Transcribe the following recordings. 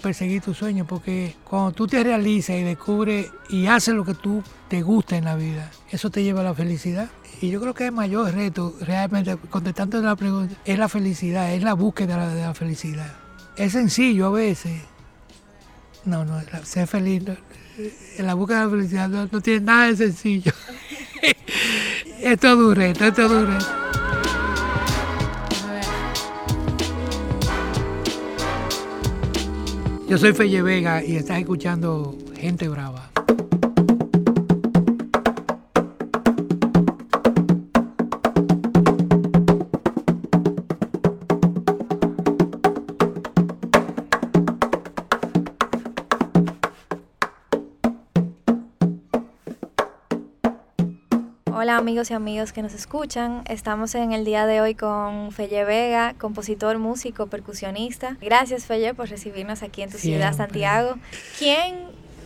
perseguir tus sueños, porque cuando tú te realizas y descubres y haces lo que tú te gusta en la vida, eso te lleva a la felicidad. Y yo creo que el mayor reto, realmente, contestando la pregunta, es la felicidad, es la búsqueda de la felicidad. Es sencillo a veces. No, no, ser feliz, en la búsqueda de la felicidad no, tiene nada de sencillo. es todo un reto, es un reto. Yo soy Felle Vega y estás escuchando Gente Brava. Hola amigos y amigos que nos escuchan. Estamos en el día de hoy con Felle Vega, compositor, músico, percusionista. Gracias Felle por recibirnos aquí en tu ciudad, Santiago. ¿Quién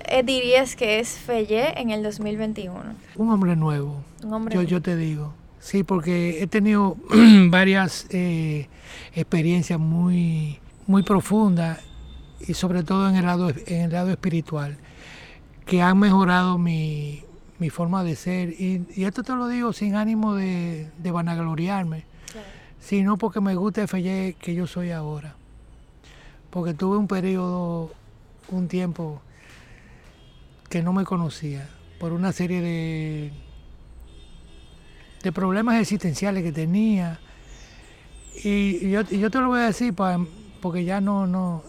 eh, dirías que es Felle en el 2021? Un hombre nuevo. Un hombre yo, yo te digo. Sí, porque he tenido varias eh, experiencias muy, muy profundas y sobre todo en el lado, en el lado espiritual que han mejorado mi, mi forma de ser. Y, esto te lo digo sin ánimo de, de vanagloriarme, sino porque me gusta el Felle que yo soy ahora. Porque tuve un periodo, un tiempo que no me conocía, por una serie de, de problemas existenciales que tenía. Y, yo, yo, te lo voy a decir porque ya no, no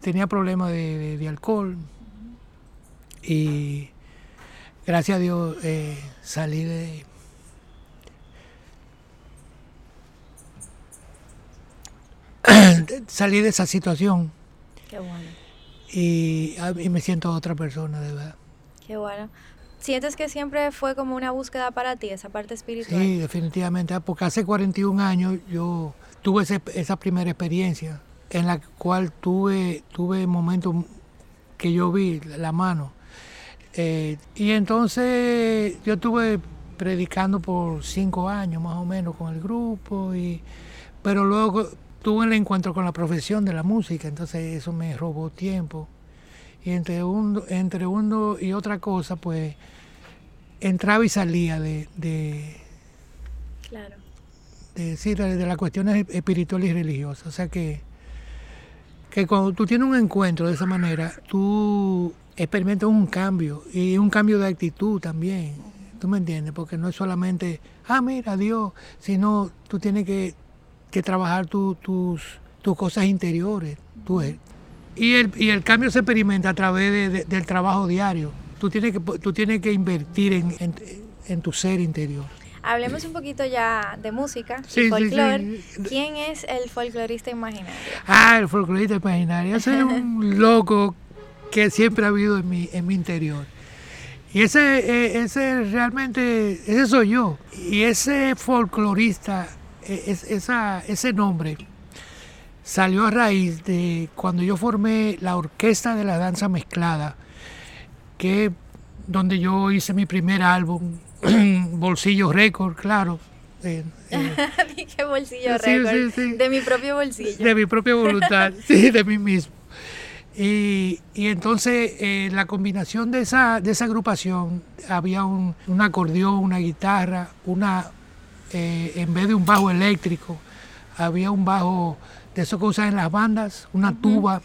tenía problemas de, de alcohol. Y gracias a Dios eh, salí de salí de esa situación. Qué bueno. Y, y, me siento otra persona, de verdad. Qué bueno. ¿Sientes que siempre fue como una búsqueda para ti, esa parte espiritual? Sí, definitivamente. Porque hace 41 años yo tuve esa primera experiencia en la cual tuve, tuve momentos que yo vi la mano eh, y entonces yo estuve predicando por cinco años más o menos con el grupo, y, pero luego tuve el encuentro con la profesión de la música, entonces eso me robó tiempo. Y entre, un, entre uno y otra cosa, pues entraba y salía de, de, claro. de, decir, de las cuestiones espirituales y religiosas. O sea que, que cuando tú tienes un encuentro de esa manera, tú experimento un cambio y un cambio de actitud también. ¿Tú me entiendes? Porque no es solamente, ah, mira, Dios, sino tú tienes que, trabajar tus, tus cosas interiores. Tú, y, el, y el cambio se experimenta a través del trabajo diario. Tú tienes que, tú tienes que invertir en, tu ser interior. Hablemos un poquito ya de música y folclore. ¿Quién es el folclorista imaginario? Ah, el folclorista imaginario. es un loco que siempre ha habido en mi, en mi interior. Y ese, eh, ese realmente, ese soy yo. Y ese folclorista, e, esa, ese nombre, salió a raíz de cuando yo formé la orquesta de la danza mezclada, que donde yo hice mi primer álbum, Bolsillo Record, claro. Eh, ¿Qué bolsillo récord? De mi propio bolsillo. De mi propia voluntad, sí, de mí mismo. Y, entonces eh, la combinación de esa, de esa agrupación había un, acordeón, una guitarra, una eh, en vez de un bajo eléctrico, había un bajo de eso que usan en las bandas, una tuba,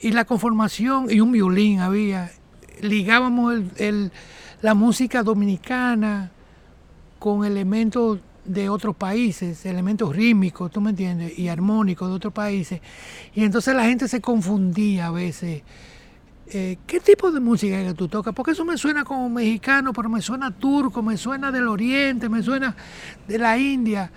y la conformación y un violín había. Ligábamos la música dominicana con elementos de otros países, elementos rítmicos, tú me entiendes, y armónicos de otros países. Y entonces la gente se confundía a veces. Eh, ¿Qué tipo de música es que tú tocas? Porque eso me suena como mexicano, pero me suena turco, me suena del oriente, me suena de la India.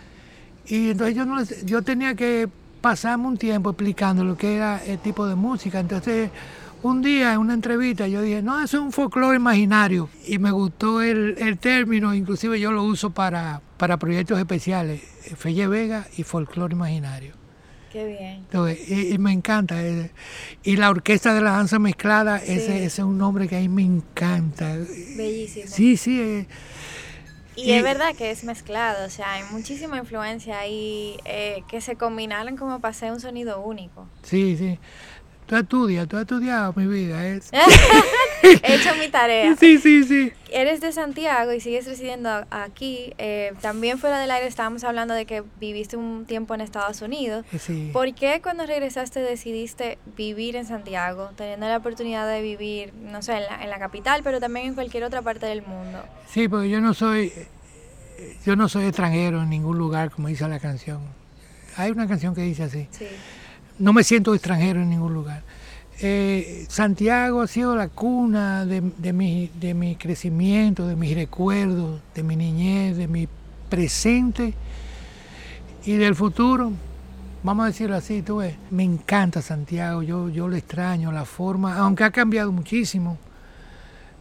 Y entonces yo, no yo tenía que pasarme un tiempo explicando lo que era el tipo de música. Entonces un día en una entrevista yo dije, no, eso es un folclore imaginario. Y me gustó el, término, inclusive yo lo uso para, para proyectos especiales, Felle Vega y folclore imaginario. Qué bien. y, me encanta. Eh, y la orquesta de la danza mezclada, ese, es un nombre que a mí me encanta. Bellísimo. Sí, sí. Eh, y, es verdad que es mezclado, o sea, hay muchísima influencia ahí eh, que se combinaron como para hacer un sonido único. Sí, sí. Tú estudias, tú has estudiado mi vida. Es... He hecho mi tarea. Sí, sí, sí. Eres de Santiago y sigues residiendo aquí. Eh, también fuera del aire estábamos hablando de que viviste un tiempo en Estados Unidos. Sí. ¿Por qué cuando regresaste decidiste vivir en Santiago, teniendo la oportunidad de vivir, no sé, en la, en la capital, pero también en cualquier otra parte del mundo? Sí, porque yo no soy, yo no soy extranjero en ningún lugar, como dice la canción. Hay una canción que dice así. Sí. No me siento extranjero en ningún lugar. Eh, Santiago ha sido la cuna de, de, mi, de mi crecimiento, de mis recuerdos, de mi niñez, de mi presente y del futuro. Vamos a decirlo así, tú ves. Me encanta Santiago, yo, yo lo extraño, la forma, aunque ha cambiado muchísimo.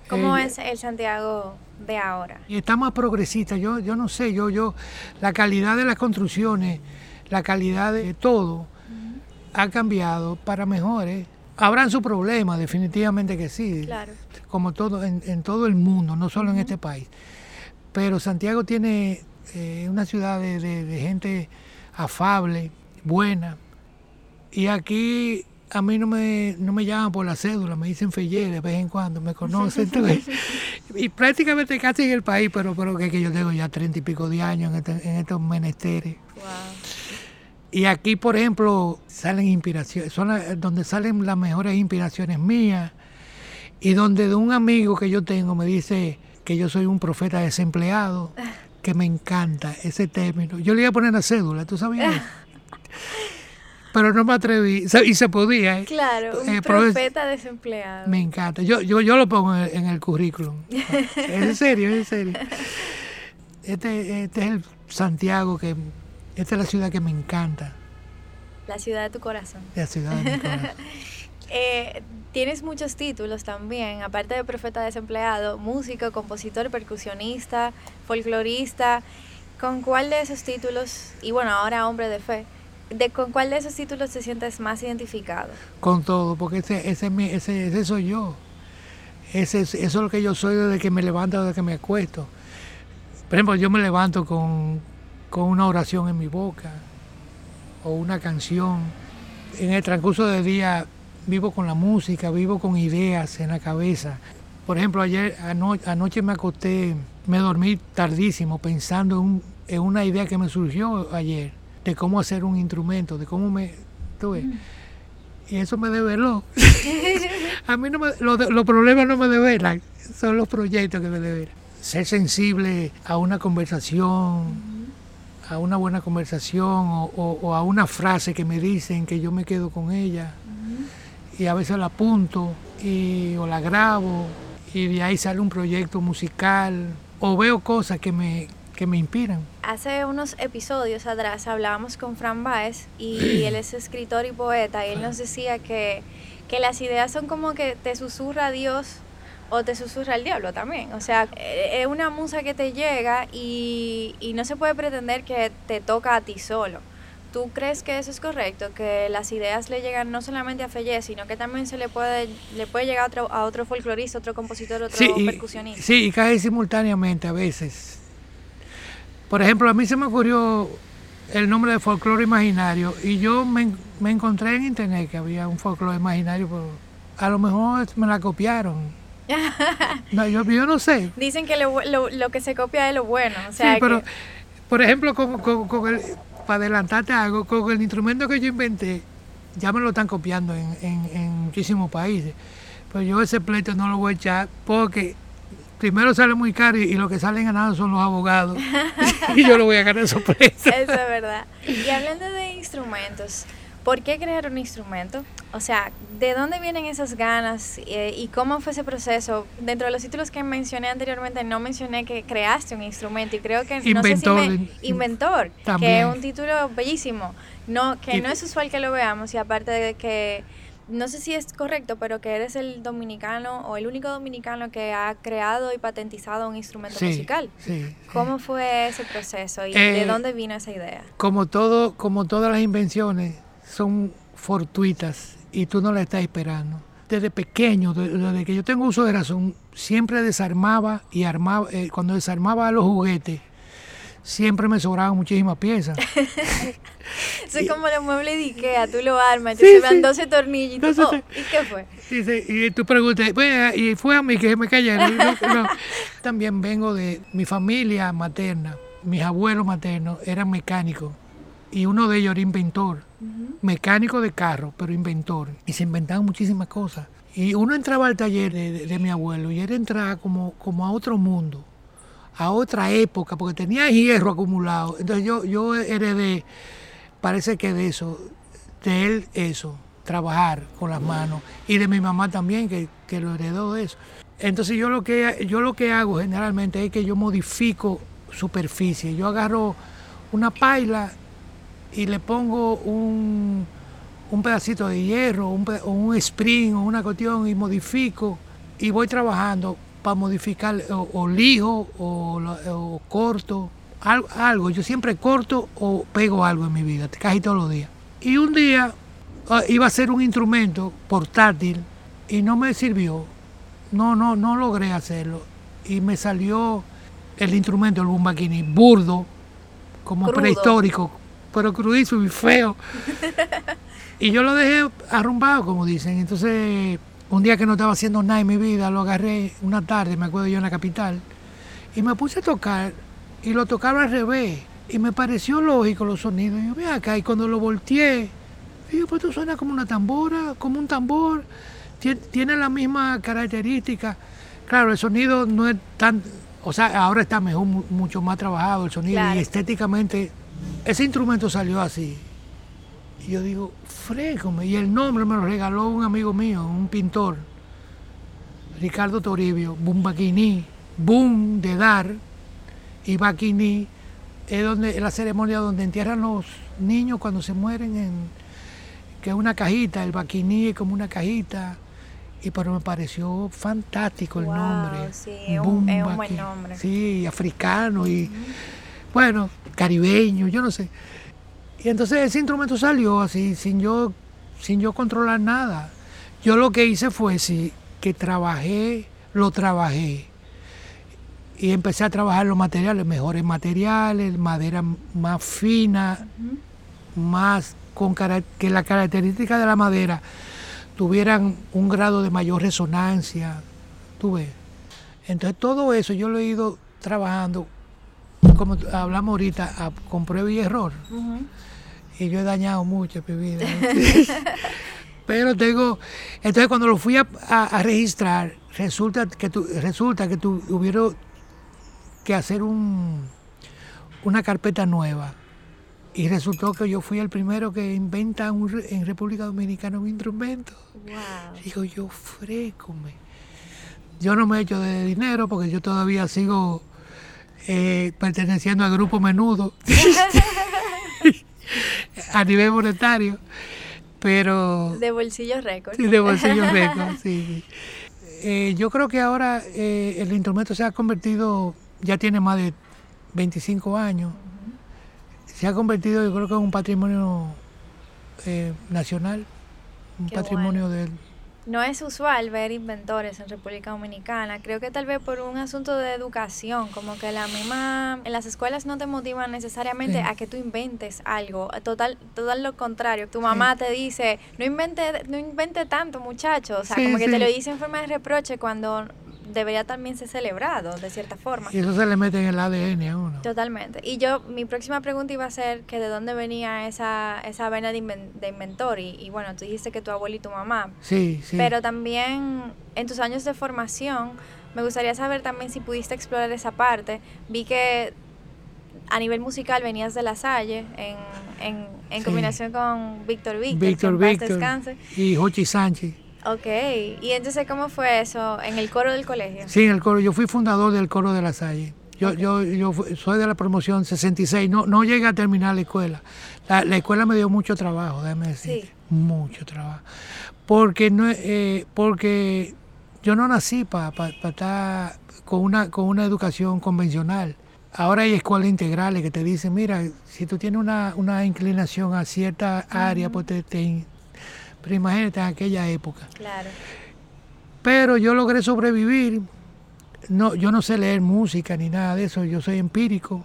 ¿Cómo Eh, es el Santiago de ahora? y está más progresista. Yo, yo no sé, yo, yo, la calidad de las construcciones, la calidad de todo ha cambiado para mejores. Habrán sus problemas, definitivamente que sí, Claro. como todo en, en todo el mundo, no solo en este país. Pero Santiago tiene eh, una ciudad de, de- de gente afable, buena. Y aquí a mí no me, no me llaman por la cédula, me dicen Fellé de vez en cuando, me conocen. y prácticamente casi en el país, pero, pero que, que yo tengo ya treinta y pico de años en, este- en estos menesteres. Wow. Y aquí, por ejemplo, salen inspiraciones, son donde salen las mejores inspiraciones mías y donde de un amigo que yo tengo me dice que yo soy un profeta desempleado, que me encanta ese término. Yo le iba a poner la cédula, ¿tú sabías? Pero no me atreví, y se podía, ¿eh? Claro, un Eh, profe- profeta desempleado. Me encanta. Yo, yo, yo lo pongo en el, en el currículum. Es en serio, es en serio. Este, este es el Santiago que, esta es la ciudad que me encanta. La ciudad de tu corazón. La ciudad de mi corazón. Eh, tienes muchos títulos también, aparte de profeta desempleado, músico, compositor, percusionista, folclorista. ¿Con cuál de esos títulos, y bueno, ahora hombre de fe, de con cuál de esos títulos te sientes más identificado? Con todo, porque ese, ese, es mi- ese, ese soy yo. Ese, es- eso es lo que yo soy desde que me levanto, desde que me acuesto. Por ejemplo, yo me levanto con, con una oración en mi boca o una canción. En el transcurso del día vivo con la música, vivo con ideas en la cabeza. Por ejemplo, ayer ano- anoche me acosté, me dormí tardísimo pensando en, un- en una idea que me surgió ayer de cómo hacer un instrumento, de cómo me... tú ves. Y eso me develó. A mí no me, de- los problemas no me develan, son los proyectos que me develan. Ser sensible a una conversación, a una buena conversación o, o- o a una frase que me dicen que yo me quedo con ella y a veces la apunto y, o la grabo y de ahí sale un proyecto musical o veo cosas que me, que me inspiran. Hace unos episodios atrás hablábamos con Fran Baez y él es escritor y poeta y él nos decía que, que las ideas son como que te susurra Dios o te susurra el diablo también. O sea, eh, es una musa que te llega y, y no se puede pretender que te toca a ti solo. ¿Tú crees que eso es correcto? Que las ideas le llegan no solamente a Fellé, sino que también se le puede, le puede llegar a otro, a otro folclorista, otro compositor, otro Sí, y, percusionista. sí, y cae simultáneamente a veces. Por ejemplo, a mí se me ocurrió el nombre de folclore imaginario y yo me, me encontré en internet que había un folclore imaginario, pero a lo mejor me la copiaron. No, yo, yo no sé. Dicen que lo, bu- lo, lo que se copia es lo bueno. O sea, sí, pero, que- por ejemplo, con, con- con el, para adelantarte algo, con el instrumento que yo inventé, ya me lo están copiando en, en- en muchísimos países. Pero yo ese pleito no lo voy a echar porque primero sale muy caro y, y lo que salen ganando son los abogados. y yo lo voy a ganar esos pleitos. Eso es verdad. Y hablando de instrumentos, ¿por qué crear un instrumento? O sea, ¿de dónde vienen esas ganas eh, y cómo fue ese proceso? Dentro de los títulos que mencioné anteriormente, no mencioné que creaste un instrumento y creo que Inventor, no sé si me- in- inventor, que es un título bellísimo, no que Y- no es usual que lo veamos y aparte de que no sé si es correcto, pero que eres el dominicano o el único dominicano que ha creado y patentizado un instrumento Sí, musical. sí, sí. ¿Cómo fue ese proceso y Eh, de dónde vino esa idea? Como, todo, como todas las invenciones, son fortuitas y tú no las estás esperando. Desde pequeño, de- desde que yo tengo uso de razón, siempre desarmaba y armaba, eh, cuando desarmaba los juguetes, siempre me sobraban muchísimas piezas. Eso es como los muebles de Ikea, tú lo armas, te van 12 tornillos. Y, oh, ¿Y qué fue? y tú preguntas, y fue a mí que me cayeron. También vengo de mi familia materna, mis abuelos maternos eran mecánicos y uno de ellos era inventor, mecánico de carro, pero inventor. Y se inventaban muchísimas cosas. Y uno entraba al taller de, mi abuelo y él entraba como, como a otro mundo a otra época, porque tenía hierro acumulado. Entonces yo, yo heredé, parece que de eso, de él eso, trabajar con las manos, y de mi mamá también, que, que lo heredó de eso. Entonces yo lo, que, yo lo que hago generalmente es que yo modifico superficie. Yo agarro una paila y le pongo un, un pedacito de hierro, un, o un spring o una cuestión y modifico y voy trabajando para modificar o, lijo o, corto, algo, Yo siempre corto o pego algo en mi vida, casi todos los días. Y un día ah, iba a ser un instrumento portátil y no me sirvió. No, no, no logré hacerlo. Y me salió el instrumento, el bumbaquini, burdo, como prehistórico, pero crudísimo y feo. y yo lo dejé arrumbado, como dicen. Entonces un día que no estaba haciendo nada en mi vida, lo agarré una tarde, me acuerdo yo en la capital, y me puse a tocar, y lo tocaba al revés, y me pareció lógico los sonidos. Y yo, ve acá, y cuando lo volteé, dije, pues esto suena como una tambora, como un tambor, tiene, la misma característica. Claro, el sonido no es tan, o sea, ahora está mejor, mucho más trabajado el sonido, y estéticamente, ese instrumento salió así. Y yo digo, fréjome. Y el nombre me lo regaló un amigo mío, un pintor, Ricardo Toribio, Bumbaquini, Bum de dar, y Baquini es donde, la ceremonia donde entierran los niños cuando se mueren, en, que es una cajita, el Baquini es como una cajita. Y pero me pareció fantástico el nombre. Sí, es un, buen nombre. Sí, africano y, bueno, caribeño, yo no sé. Y entonces ese instrumento salió así, sin yo, sin yo controlar nada. Yo lo que hice fue sí, que trabajé, lo trabajé. Y empecé a trabajar los materiales, mejores materiales, madera más fina, más con que la característica de la madera tuvieran un grado de mayor resonancia. ¿Tú Entonces todo eso yo lo he ido trabajando, como hablamos ahorita, con prueba y error y yo he dañado mucho mi vida. Pero tengo, entonces cuando lo fui a, registrar, resulta que tu, resulta que tu, hubieron que hacer un, una carpeta nueva. Y resultó que yo fui el primero que inventa en República Dominicana un instrumento. Digo, yo frécome. Yo no me echo de dinero porque yo todavía sigo eh, perteneciendo al grupo menudo. a nivel monetario, pero... De bolsillos récord. Sí, de bolsillos récord, sí. Eh, yo creo que ahora eh, el instrumento se ha convertido, ya tiene más de 25 años, se ha convertido yo creo que en un patrimonio eh, nacional, un patrimonio del no es usual ver inventores en República Dominicana. Creo que tal vez por un asunto de educación, como que la misma, en las escuelas no te motivan necesariamente a que tú inventes algo. Total, total lo contrario. Tu mamá te dice, no invente, no invente tanto, muchacho. O sea, como que te lo dice en forma de reproche cuando debería también ser celebrado de cierta forma. Y eso se le mete en el ADN a uno. Totalmente. Y yo, mi próxima pregunta iba a ser que de dónde venía esa, esa vena de, inventor. Y, bueno, tú dijiste que tu abuelo y tu mamá. Sí, sí. Pero también en tus años de formación, me gustaría saber también si pudiste explorar esa parte. Vi que a nivel musical venías de La Salle en, en, en combinación con Víctor Víctor. Víctor Víctor. Y Jochi Sánchez. Ok, y entonces ¿cómo fue eso? ¿En el coro del colegio? Sí, en el coro. Yo fui fundador del coro de la Salle. Yo, yo, yo soy de la promoción 66, no, no llegué a terminar la escuela. La, escuela me dio mucho trabajo, déjame decir. Sí. Mucho trabajo. Porque, no, eh, porque yo no nací para estar con una, con una educación convencional. Ahora hay escuelas integrales que te dicen, mira, si tú tienes una, una inclinación a cierta área, pues te, pero imagínate en aquella época. Claro. Pero yo logré sobrevivir. No, yo no sé leer música ni nada de eso, yo soy empírico.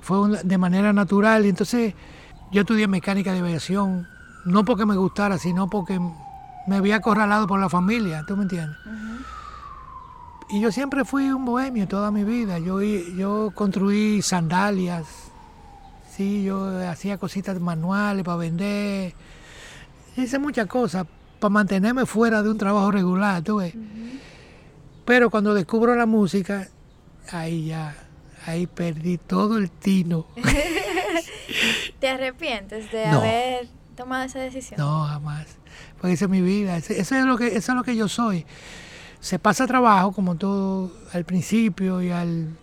fue de manera natural. Entonces yo estudié mecánica de aviación, no porque me gustara, sino porque me había acorralado por la familia, ¿tú me entiendes? Y yo siempre fui un bohemio toda mi vida. Yo, yo construí sandalias, sí, yo hacía cositas manuales para vender. Hice muchas cosas para mantenerme fuera de un trabajo regular, tú ves. Pero cuando descubro la música, ahí ya, ahí perdí todo el tino. ¿Te arrepientes de haber tomado esa decisión? No, jamás. Porque esa es mi vida, eso es lo que, eso es lo que yo soy. Se pasa trabajo como todo al principio y al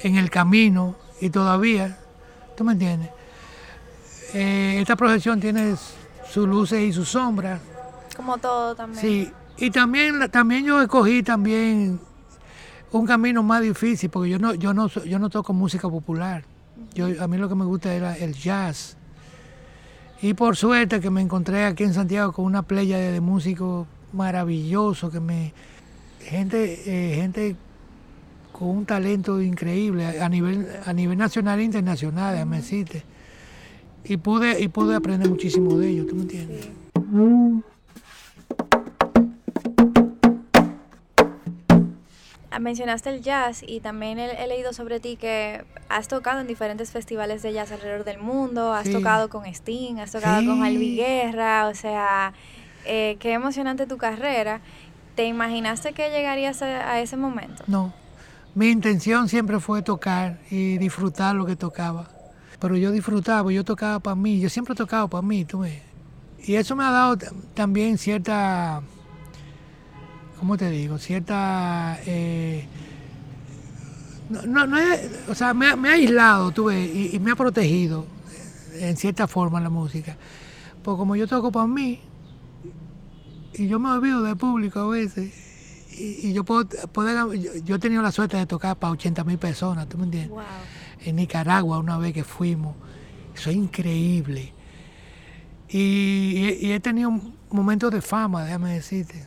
en el camino y todavía, ¿tú me entiendes? Eh, esta profesión tiene sus luces y sus sombras. Como todo también. Sí, y también, también yo escogí también un camino más difícil, porque yo no, yo no, yo no toco música popular. Yo, a mí lo que me gusta era el jazz. Y por suerte que me encontré aquí en Santiago con una playa de, músicos maravillosos, que me gente, eh, gente con un talento increíble a nivel, a nivel nacional e internacional, déjame decirte. Y pude, y pude aprender muchísimo de ellos, ¿tú me entiendes? Ah, mencionaste el jazz y también he, leído sobre ti que has tocado en diferentes festivales de jazz alrededor del mundo, has tocado con Sting, has tocado con Alvi Guerra, o sea, eh, qué emocionante tu carrera. ¿Te imaginaste que llegarías a, ese momento? No, mi intención siempre fue tocar y disfrutar lo que tocaba. Pero yo disfrutaba, yo tocaba para mí, yo siempre he tocado para mí, tú ves. Y eso me ha dado también cierta ¿cómo te digo? Cierta... Eh, no, no, o sea, me, ha aislado, tuve, y, me ha protegido en cierta forma la música. Porque como yo toco para mí, y yo me olvido del público a veces, y, yo puedo, yo, he tenido la suerte de tocar para 80 mil personas, ¿tú me entiendes? En Nicaragua una vez que fuimos, eso es increíble. Y, y he tenido momentos de fama, déjame decirte.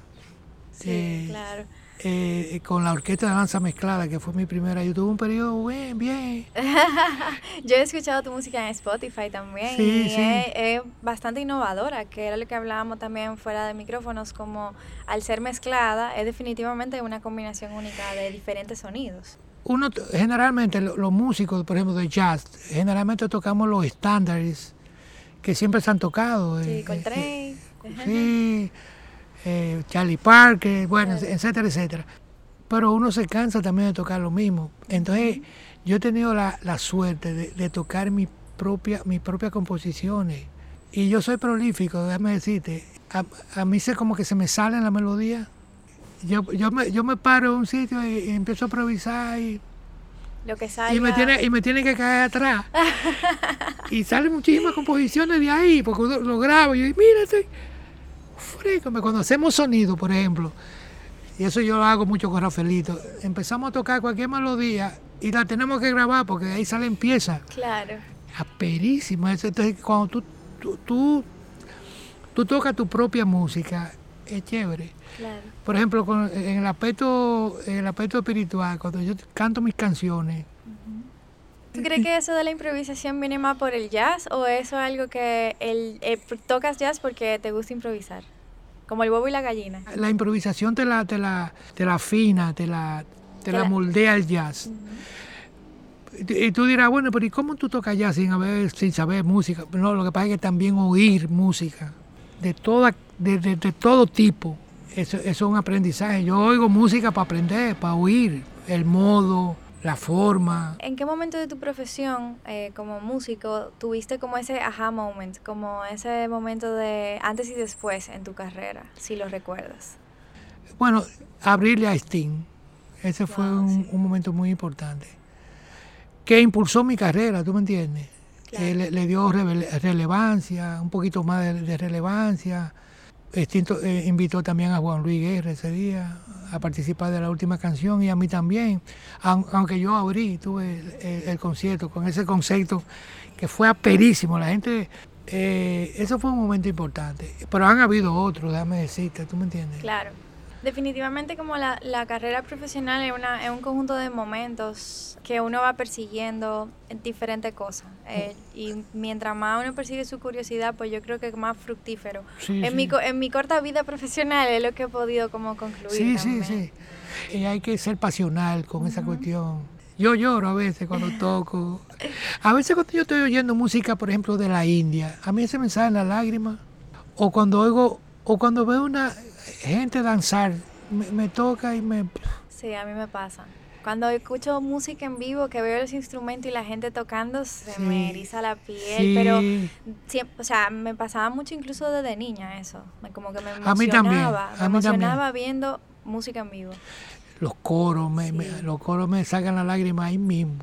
Sí, eh, claro. Eh, con la orquesta de danza mezclada, que fue mi primera. Yo tuve un periodo bien, bien. Yo he escuchado tu música en Spotify también sí, y sí. Es, bastante innovadora, que era lo que hablábamos también fuera de micrófonos, como al ser mezclada es definitivamente una combinación única de diferentes sonidos. Uno, generalmente los músicos, por ejemplo, de jazz, generalmente tocamos los estándares que siempre se han tocado. Sí, con eh, sí. Eh, Charlie Parker, bueno, etcétera, etcétera. Pero uno se cansa también de tocar lo mismo. Entonces, yo he tenido la, suerte de, tocar mi propia, mis propias composiciones. Y yo soy prolífico, déjame decirte. A, mí se como que se me sale la melodía. Yo, yo, me, yo me paro en un sitio y, empiezo a improvisar y lo que Y me tiene, y me tiene que caer atrás. y salen muchísimas composiciones de ahí, porque lo grabo y yo, mírate cuando hacemos sonido, por ejemplo, y eso yo lo hago mucho con Rafaelito, empezamos a tocar cualquier melodía y la tenemos que grabar porque ahí salen piezas. Claro. Aperísima. Entonces, cuando tú, tú, tú, tocas tu propia música, es chévere. Claro. Por ejemplo, en el aspecto, en el aspecto espiritual, cuando yo canto mis canciones, ¿Tú crees que eso de la improvisación viene más por el jazz o eso es algo que el, eh, tocas jazz porque te gusta improvisar? Como el huevo y la gallina. La improvisación te la, te la, te la afina, te la, te, la, moldea el jazz. Y tú dirás, bueno, pero ¿y cómo tú tocas jazz sin, haber, sin saber música? No, lo que pasa es que también oír música de, toda, de, de, de todo tipo. Eso, eso, es un aprendizaje. Yo oigo música para aprender, para oír el modo, la forma. ¿En qué momento de tu profesión eh, como músico tuviste como ese aha moment, como ese momento de antes y después en tu carrera, si lo recuerdas? Bueno, abrirle a Sting, ese fue un, momento muy importante, que impulsó mi carrera, ¿tú me entiendes? le, dio relevancia, un poquito más de, relevancia. Eh, invitó también a Juan Luis Guerra ese día, a participar de la última canción y a mí también, aunque yo abrí, tuve el, concierto con ese concepto que fue aperísimo, la gente, eh, eso fue un momento importante, pero han habido otros, déjame decirte, ¿tú me entiendes? Claro. Definitivamente como la, carrera profesional es, una, es un conjunto de momentos que uno va persiguiendo diferentes cosas. Eh, y mientras más uno persigue su curiosidad, pues yo creo que es más fructífero. en, Mi, en mi corta vida profesional es lo que he podido como concluir. Sí, sí, sí. Y hay que ser pasional con esa cuestión. Yo lloro a veces cuando toco. A veces cuando yo estoy oyendo música, por ejemplo, de la India, a mí se me salen las lágrimas. O cuando oigo, o cuando veo una gente danzar, me, toca y me... Sí, a mí me pasa. Cuando escucho música en vivo, que veo los instrumentos y la gente tocando, se me eriza la piel. Pero, o sea, me pasaba mucho incluso desde niña eso. Como que me emocionaba. A mí también. me emocionaba viendo música en vivo. Los coros, me, los coros me sacan la lágrima ahí mismo.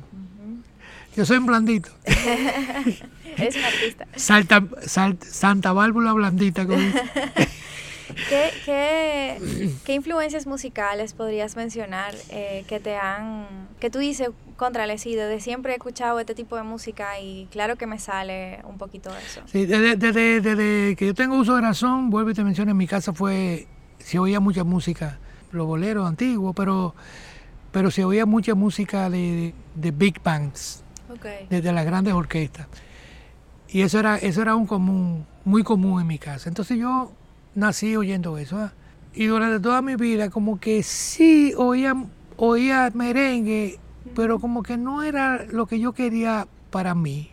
Yo soy un blandito. Eres un artista. Salta, santa válvula blandita. ¿Qué, qué, influencias musicales podrías mencionar eh, que te han, que tú dices, contra desde siempre he escuchado este tipo de música y claro que me sale un poquito de eso? Sí, desde, que yo tengo uso de razón, vuelvo y te menciono, en mi casa fue, se oía mucha música, los boleros antiguos, pero, pero se oía mucha música de, big bands, desde las grandes orquestas. Y eso era, eso era un común, muy común en mi casa. Entonces yo nací oyendo eso. ¿ah? Y durante toda mi vida como que sí oía, oía merengue, pero como que no era lo que yo quería para mí.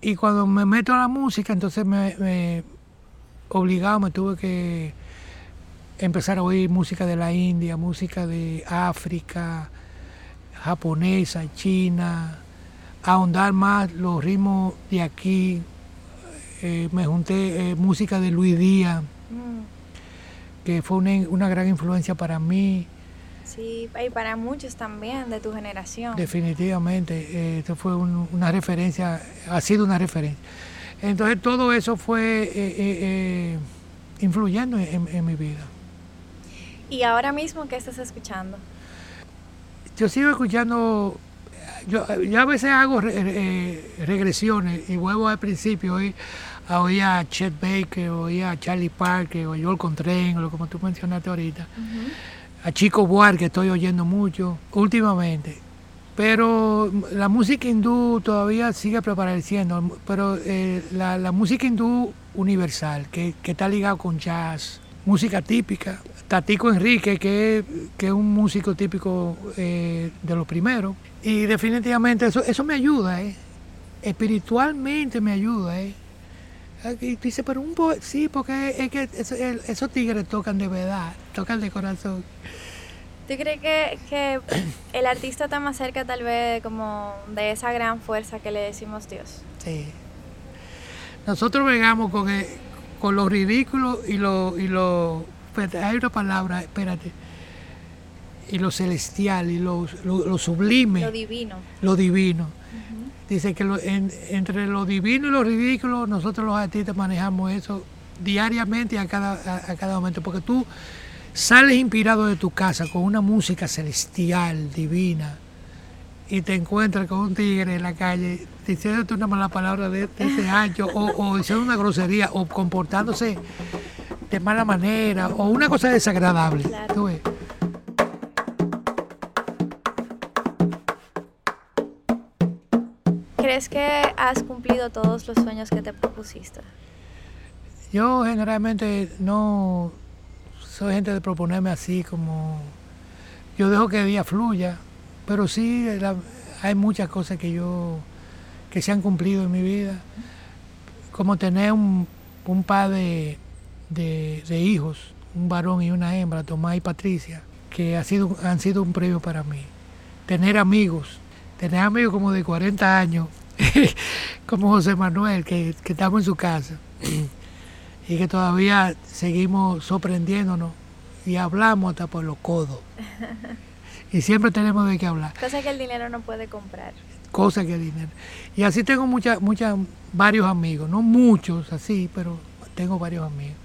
Y cuando me meto a la música, entonces me, me obligado, me tuve que empezar a oír música de la India, música de África, japonesa, china, ahondar más los ritmos de aquí. Eh, me junté eh, música de Luis Díaz, que fue una, gran influencia para mí. Sí, y para muchos también de tu generación. Definitivamente, eh, esto fue una referencia, ha sido una referencia. Entonces todo eso fue eh, eh, influyendo en, mi vida. ¿Y ahora mismo qué estás escuchando? Yo sigo escuchando, yo, a veces hago regresiones y vuelvo al principio. Y, oía a Chet Baker, oía a Charlie Parker, o Joel Contrain, como tú mencionaste ahorita. A Chico Buarque estoy oyendo mucho últimamente. Pero la música hindú todavía sigue prevaleciendo, pero eh, la, música hindú universal, que, está ligado con jazz, música típica. Tatico Enrique, que, que es un músico típico eh, de los primeros. Y definitivamente eso, eso me ayuda, eh. espiritualmente me ayuda. Eh. Y dice, pero un poco, sí, porque es que esos tigres tocan de verdad, tocan de corazón. ¿Tú crees que, que el artista está más cerca tal vez como de esa gran fuerza que le decimos Dios? Sí. Nosotros vengamos con, con lo ridículo y lo, y lo... Hay una palabra, espérate. Y lo celestial y lo, lo, sublime. Lo divino. Lo divino Dice que entre lo divino y lo ridículo, nosotros los artistas manejamos eso diariamente y a cada, a, cada momento, porque tú sales inspirado de tu casa con una música celestial, divina, y te encuentras con un tigre en la calle diciéndote una mala palabra de, ese ancho, o, diciendo una grosería, o comportándose de mala manera, o una cosa desagradable. ¿Crees que has cumplido todos los sueños que te propusiste? Yo generalmente no soy gente de proponerme así como... Yo dejo que el día fluya, pero sí hay muchas cosas que yo que se han cumplido en mi vida, como tener un, un par de, de, hijos, un varón y una hembra, Tomás y Patricia, que ha sido, han sido un premio para mí. Tener amigos, tener amigos como de 40 años, como José Manuel, que, estamos en su casa y que todavía seguimos sorprendiéndonos y hablamos hasta por los codos. Y siempre tenemos de qué hablar. Cosas que el dinero no puede comprar. Cosas que el dinero. Y así tengo muchas, muchas, varios amigos, no muchos así, pero tengo varios amigos.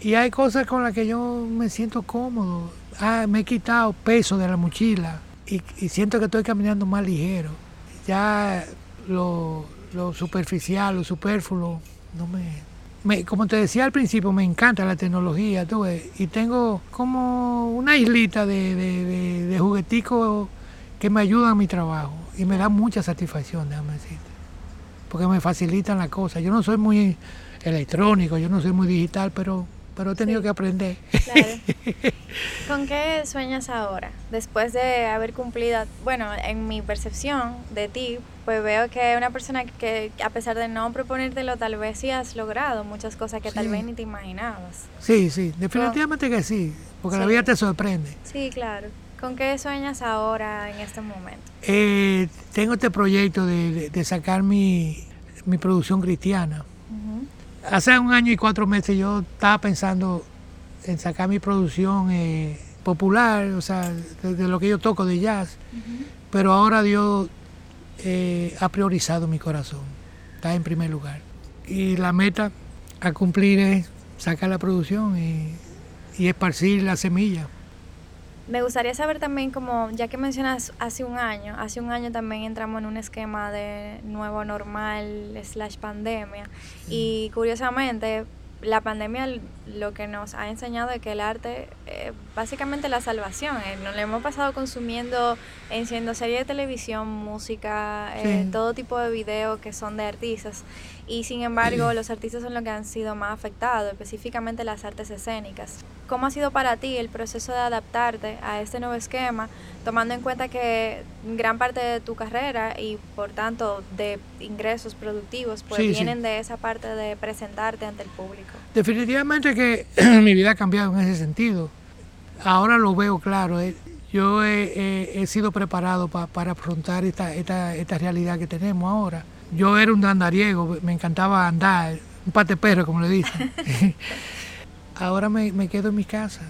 Y hay cosas con las que yo me siento cómodo. Ah, me he quitado peso de la mochila y, siento que estoy caminando más ligero. Ya lo, superficial, lo superfluo, no me, como te decía al principio, me encanta la tecnología, tú y tengo como una islita de, de, jugueticos que me ayudan a mi trabajo y me da mucha satisfacción, déjame decirte, porque me facilitan las cosas. Yo no soy muy electrónico, yo no soy muy digital, pero pero he tenido que aprender. Claro. ¿Con qué sueñas ahora? Después de haber cumplido, bueno, en mi percepción de ti, pues veo que una persona que a pesar de no proponértelo, tal vez sí has logrado muchas cosas que tal vez ni te imaginabas. Sí, sí, definitivamente que sí, porque la vida te sorprende. Sí, claro. ¿Con qué sueñas ahora en este momento? Eh, tengo este proyecto de, sacar mi, mi producción cristiana hace un año y cuatro meses yo estaba pensando en sacar mi producción eh, popular, o sea, de, lo que yo toco de jazz, pero ahora Dios eh, ha priorizado mi corazón, está en primer lugar. Y la meta a cumplir es sacar la producción y, y esparcir la semilla. Me gustaría saber también, como ya que mencionas hace un año, hace un año también entramos en un esquema de nuevo normal slash pandemia. Y curiosamente la pandemia lo que nos ha enseñado es que el arte es básicamente la salvación. Eh, nos lo hemos pasado consumiendo, siendo series de televisión, música, eh, todo tipo de videos que son de artistas y sin embargo los artistas son los que han sido más afectados, específicamente las artes escénicas. ¿Cómo ha sido para ti el proceso de adaptarte a este nuevo esquema, tomando en cuenta que gran parte de tu carrera y por tanto de ingresos productivos pues vienen de esa parte de presentarte ante el público? Definitivamente que mi vida ha cambiado en ese sentido. Ahora lo veo claro. Eh. Yo he, sido preparado para afrontar esta, esta, esta realidad que tenemos ahora yo era un andariego, me encantaba andar, un pate perro, como le dicen. Ahora me, quedo en mi casa.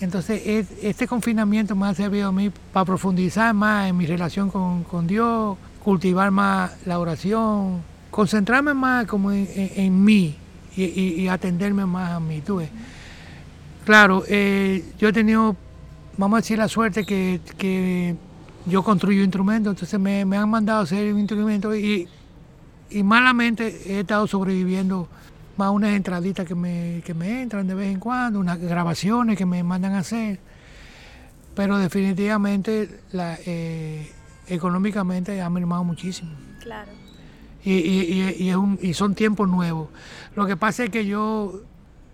Entonces, este confinamiento me ha servido a mí para profundizar más en mi relación con, Dios, cultivar más la oración, concentrarme más como en, mí y, atenderme más a mí. ¿tú Claro, eh, yo he tenido, vamos a decir, la suerte que yo construyo instrumentos, entonces me, han mandado a hacer un instrumento y, y malamente he estado sobreviviendo más unas entraditas que me, me entran de vez en cuando, unas grabaciones que me mandan a hacer, pero definitivamente la, eh, económicamente ha mermado muchísimo. Claro. Y, y, y, son tiempos nuevos. Lo que pasa es que yo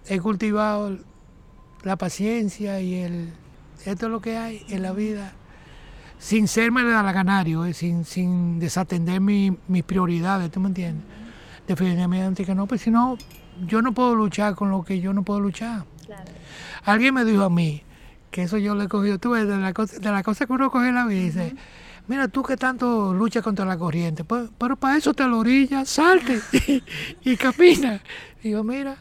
he cultivado la paciencia y el esto es lo que hay en la vida sin serme la ganario, eh, sin, sin desatender mis prioridades, ¿tú me entiendes? Definitivamente que no, pues si no, yo no puedo luchar con lo que yo no puedo luchar. Alguien me dijo a mí, que eso yo le he cogido, tú ves, de la, cosa, de la cosa que uno coge en la vida, dice, mira, tú que tanto luchas contra la corriente, pues, pero para eso te la orilla, salte y, camina. Digo, mira,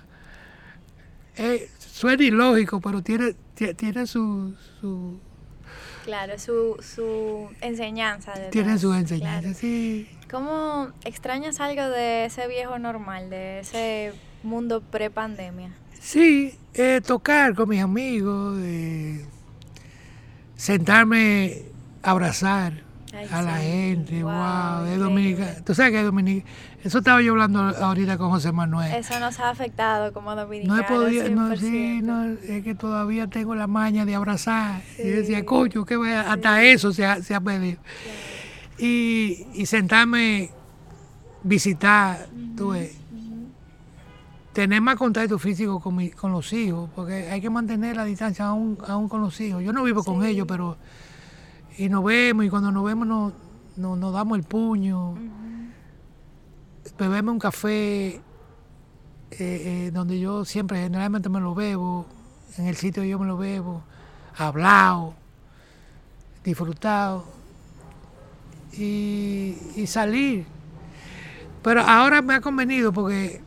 eh, suena ilógico, pero tiene, tiene su Claro, su, su enseñanza. Tiene su enseñanza, sí. ¿Cómo extrañas algo de ese viejo normal, de ese mundo pre-pandemia? Sí, eh, tocar con mis amigos, sentarme, abrazar a la gente, wow, de Dominica. Tú sabes que es Dominica. Eso estaba yo hablando ahorita con José Manuel. Eso nos ha afectado como dominicanos. No he podido, no, sí, no, es que todavía tengo la maña de abrazar. Y decía, coño, que hasta eso se ha, se ha pedido. Y, y, sentarme, visitar, tú tener más contacto físico con, mi, con los hijos, porque hay que mantener la distancia aún, aún con los hijos. Yo no vivo con ellos, pero y nos vemos y cuando nos vemos nos, nos, damos el puño, bebemos un café eh, eh, donde yo siempre generalmente me lo bebo, en el sitio yo me lo bebo, hablado, disfrutado y, salir. Pero ahora me ha convenido porque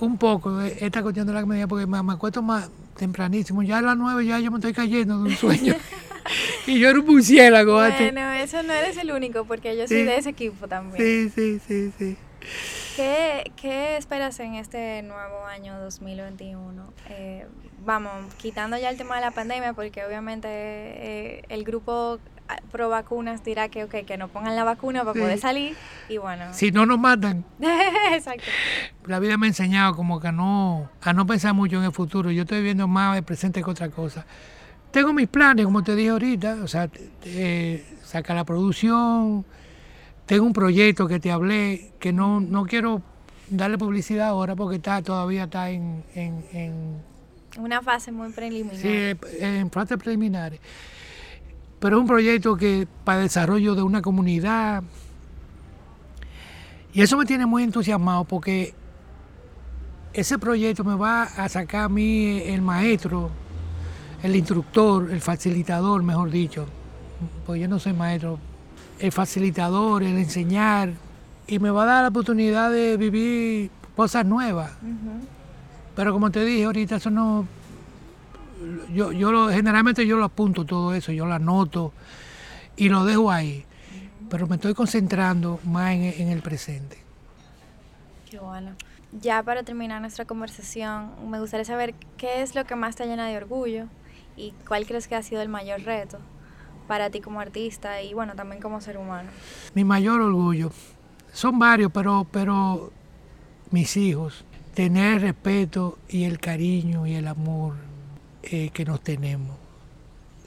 un poco esta cuestión de la comedia, porque me, me acuesto más tempranísimo, ya a las nueve ya yo me estoy cayendo de un sueño. y yo era un murciélago. Bueno, eso no eres el único, porque yo soy de ese equipo también. Sí, sí, sí, sí. ¿Qué, ¿Qué, esperas en este nuevo año 2021? Eh, vamos, quitando ya el tema de la pandemia, porque obviamente eh, el grupo pro vacunas dirá que, okay, que no pongan la vacuna para poder salir y bueno. Si no nos matan. Exacto. La vida me ha enseñado como que a no, a no pensar mucho en el futuro. Yo estoy viendo más el presente que otra cosa. Tengo mis planes, como te dije ahorita, o sea, sacar la producción. Tengo un proyecto que te hablé, que no, no quiero darle publicidad ahora porque está todavía está en, en, una fase muy preliminar. Sí, en fase preliminares. Pero es un proyecto que para el desarrollo de una comunidad. Y eso me tiene muy entusiasmado porque ese proyecto me va a sacar a mí el maestro, el instructor, el facilitador, mejor dicho. Pues yo no soy maestro. El facilitador, el enseñar, y me va a dar la oportunidad de vivir cosas nuevas. Pero como te dije ahorita, eso no... Yo, yo lo, generalmente yo lo apunto todo eso, yo lo anoto y lo dejo ahí. Pero me estoy concentrando más en, el presente. Qué bueno. Ya para terminar nuestra conversación, me gustaría saber qué es lo que más te llena de orgullo y cuál crees que ha sido el mayor reto para ti como artista y bueno, también como ser humano. Mi mayor orgullo son varios, pero, pero mis hijos, tener el respeto y el cariño y el amor eh, que nos tenemos,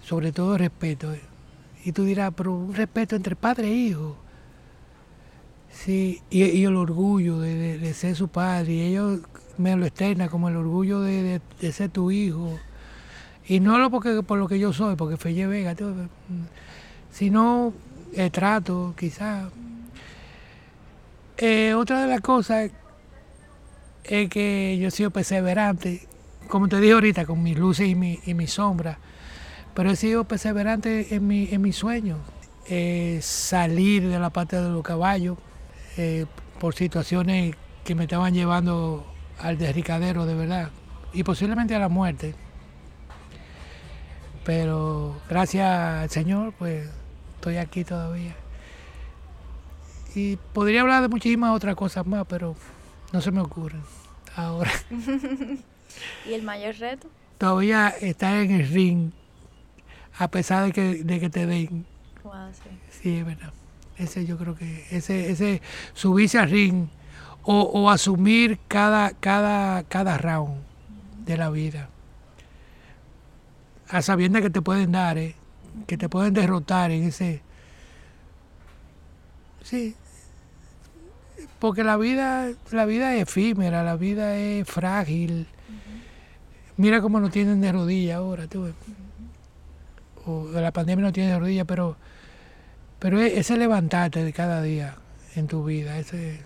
sobre todo respeto. Y tú dirás, pero un respeto entre padre e hijo. Sí, y, el orgullo de, ser su padre, y ellos me lo externan como el orgullo de, ser tu hijo. Y no lo porque, por lo que yo soy, porque Felle Vega, sino el trato, quizás eh, otra de las cosas es que yo he sido perseverante, como te dije ahorita, con mis luces y, mi, y mis sombras, pero he sido perseverante en mi, en mis sueños. Eh, salir de la parte de los caballos eh, por situaciones que me estaban llevando al derricadero de verdad y posiblemente a la muerte. Pero gracias al Señor, pues estoy aquí todavía. Y podría hablar de muchísimas otras cosas más, pero no se me ocurren ahora. ¿Y el mayor reto? Todavía estar en el ring, a pesar de que, de que te den. sí. sí, es verdad. Ese yo creo que, ese, ese subirse al ring o, o asumir cada, cada, cada round de la vida. A sabiendas que te pueden dar, ¿eh? que te pueden derrotar en ese... Sí, porque la vida, la vida es efímera, la vida es frágil. Mira cómo nos tienen de rodillas ahora, tú. O la pandemia no tiene de rodillas, pero, pero ese levantarte de cada día en tu vida, ese es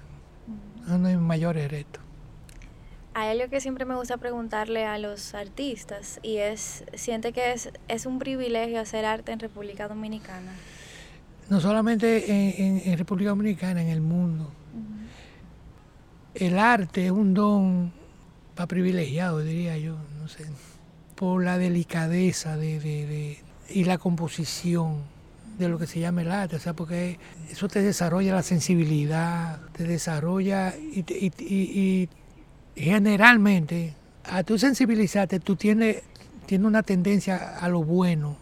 uno de mis mayores retos. Hay algo que siempre me gusta preguntarle a los artistas y es, ¿siente que es, es un privilegio hacer arte en República Dominicana? No solamente en República Dominicana, en el mundo el arte es un don para privilegiado, diría yo, no sé, por la delicadeza de, y la composición de lo que se llama el arte, o sea, porque eso te desarrolla la sensibilidad, te desarrolla y, generalmente a tu sensibilizarte tú tienes, tienes una tendencia a lo bueno,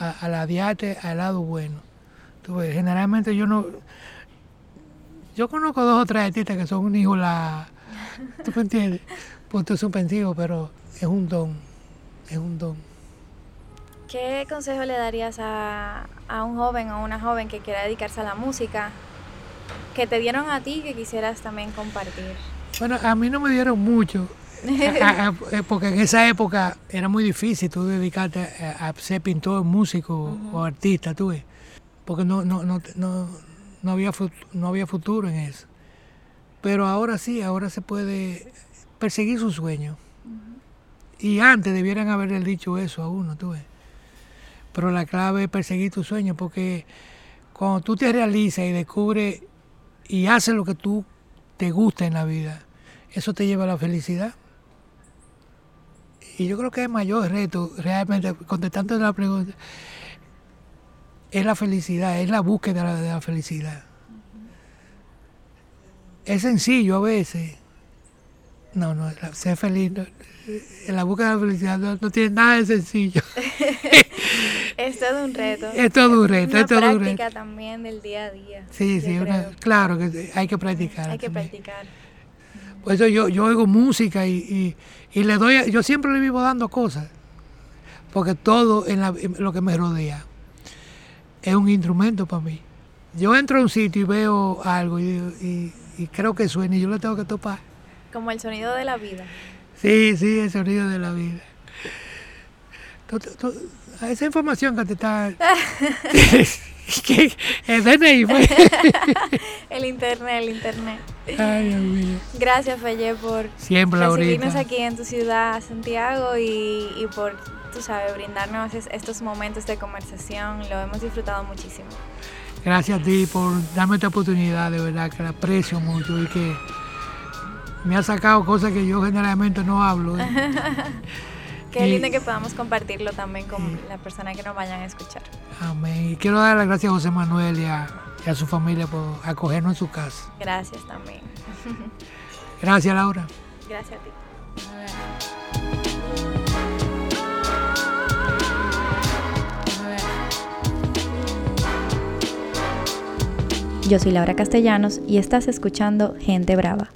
a, la de arte, al lado bueno. generalmente yo no, yo conozco dos o tres artistas que son un hijo la. ¿Tú me entiendes? Punto suspensivo, pero es un don. Es un don. ¿Qué consejo le darías a, un joven o una joven que quiera dedicarse a la música que te dieron a ti que quisieras también compartir? Bueno, a mí no me dieron mucho, eh, porque en esa época era muy difícil tú dedicarte a, ser pintor, músico o artista, tú ves, porque no, no, no, no, no había, no había futuro en eso. Pero ahora sí, ahora se puede perseguir su sueño. Y antes debieran haberle dicho eso a uno, tú ves. Pero la clave es perseguir tu sueño, porque cuando tú te realizas y descubres y haces lo que tú te gusta en la vida, eso te lleva a la felicidad. Y yo creo que el mayor reto, realmente, contestando la pregunta, es la felicidad, es la búsqueda de la felicidad. Es sencillo a veces, No, no, ser feliz, en la búsqueda de la felicidad no, tiene nada de sencillo. es todo un reto. Es todo un reto, es, todo un reto. también del día a día. Sí, sí, claro que hay que practicar. Hay que practicar. Por eso yo, yo oigo música y, y, le doy, yo siempre le vivo dando cosas, porque todo en, lo que me rodea es un instrumento para mí. Yo entro a un sitio y veo algo y, y creo que suena y yo lo tengo que topar. Como el sonido de la vida. Sí, sí, el sonido de la vida. Esa información que te está... el DNI el internet, el internet. Ay, Dios mío. Gracias, Felle, por Siempre, recibirnos aquí en tu ciudad, Santiago, y, y por, tú sabes, brindarnos estos momentos de conversación. Lo hemos disfrutado muchísimo. Gracias a ti por darme esta oportunidad, de verdad, que la aprecio mucho y que me ha sacado cosas que yo generalmente no hablo. Qué lindo que podamos compartirlo también con las personas que nos vayan a escuchar. Amén. Y quiero dar las gracias a José Manuel y a, y a su familia por acogernos en su casa. Gracias también. Gracias, Laura. Gracias a ti. Yo soy Laura Castellanos y estás escuchando Gente Brava.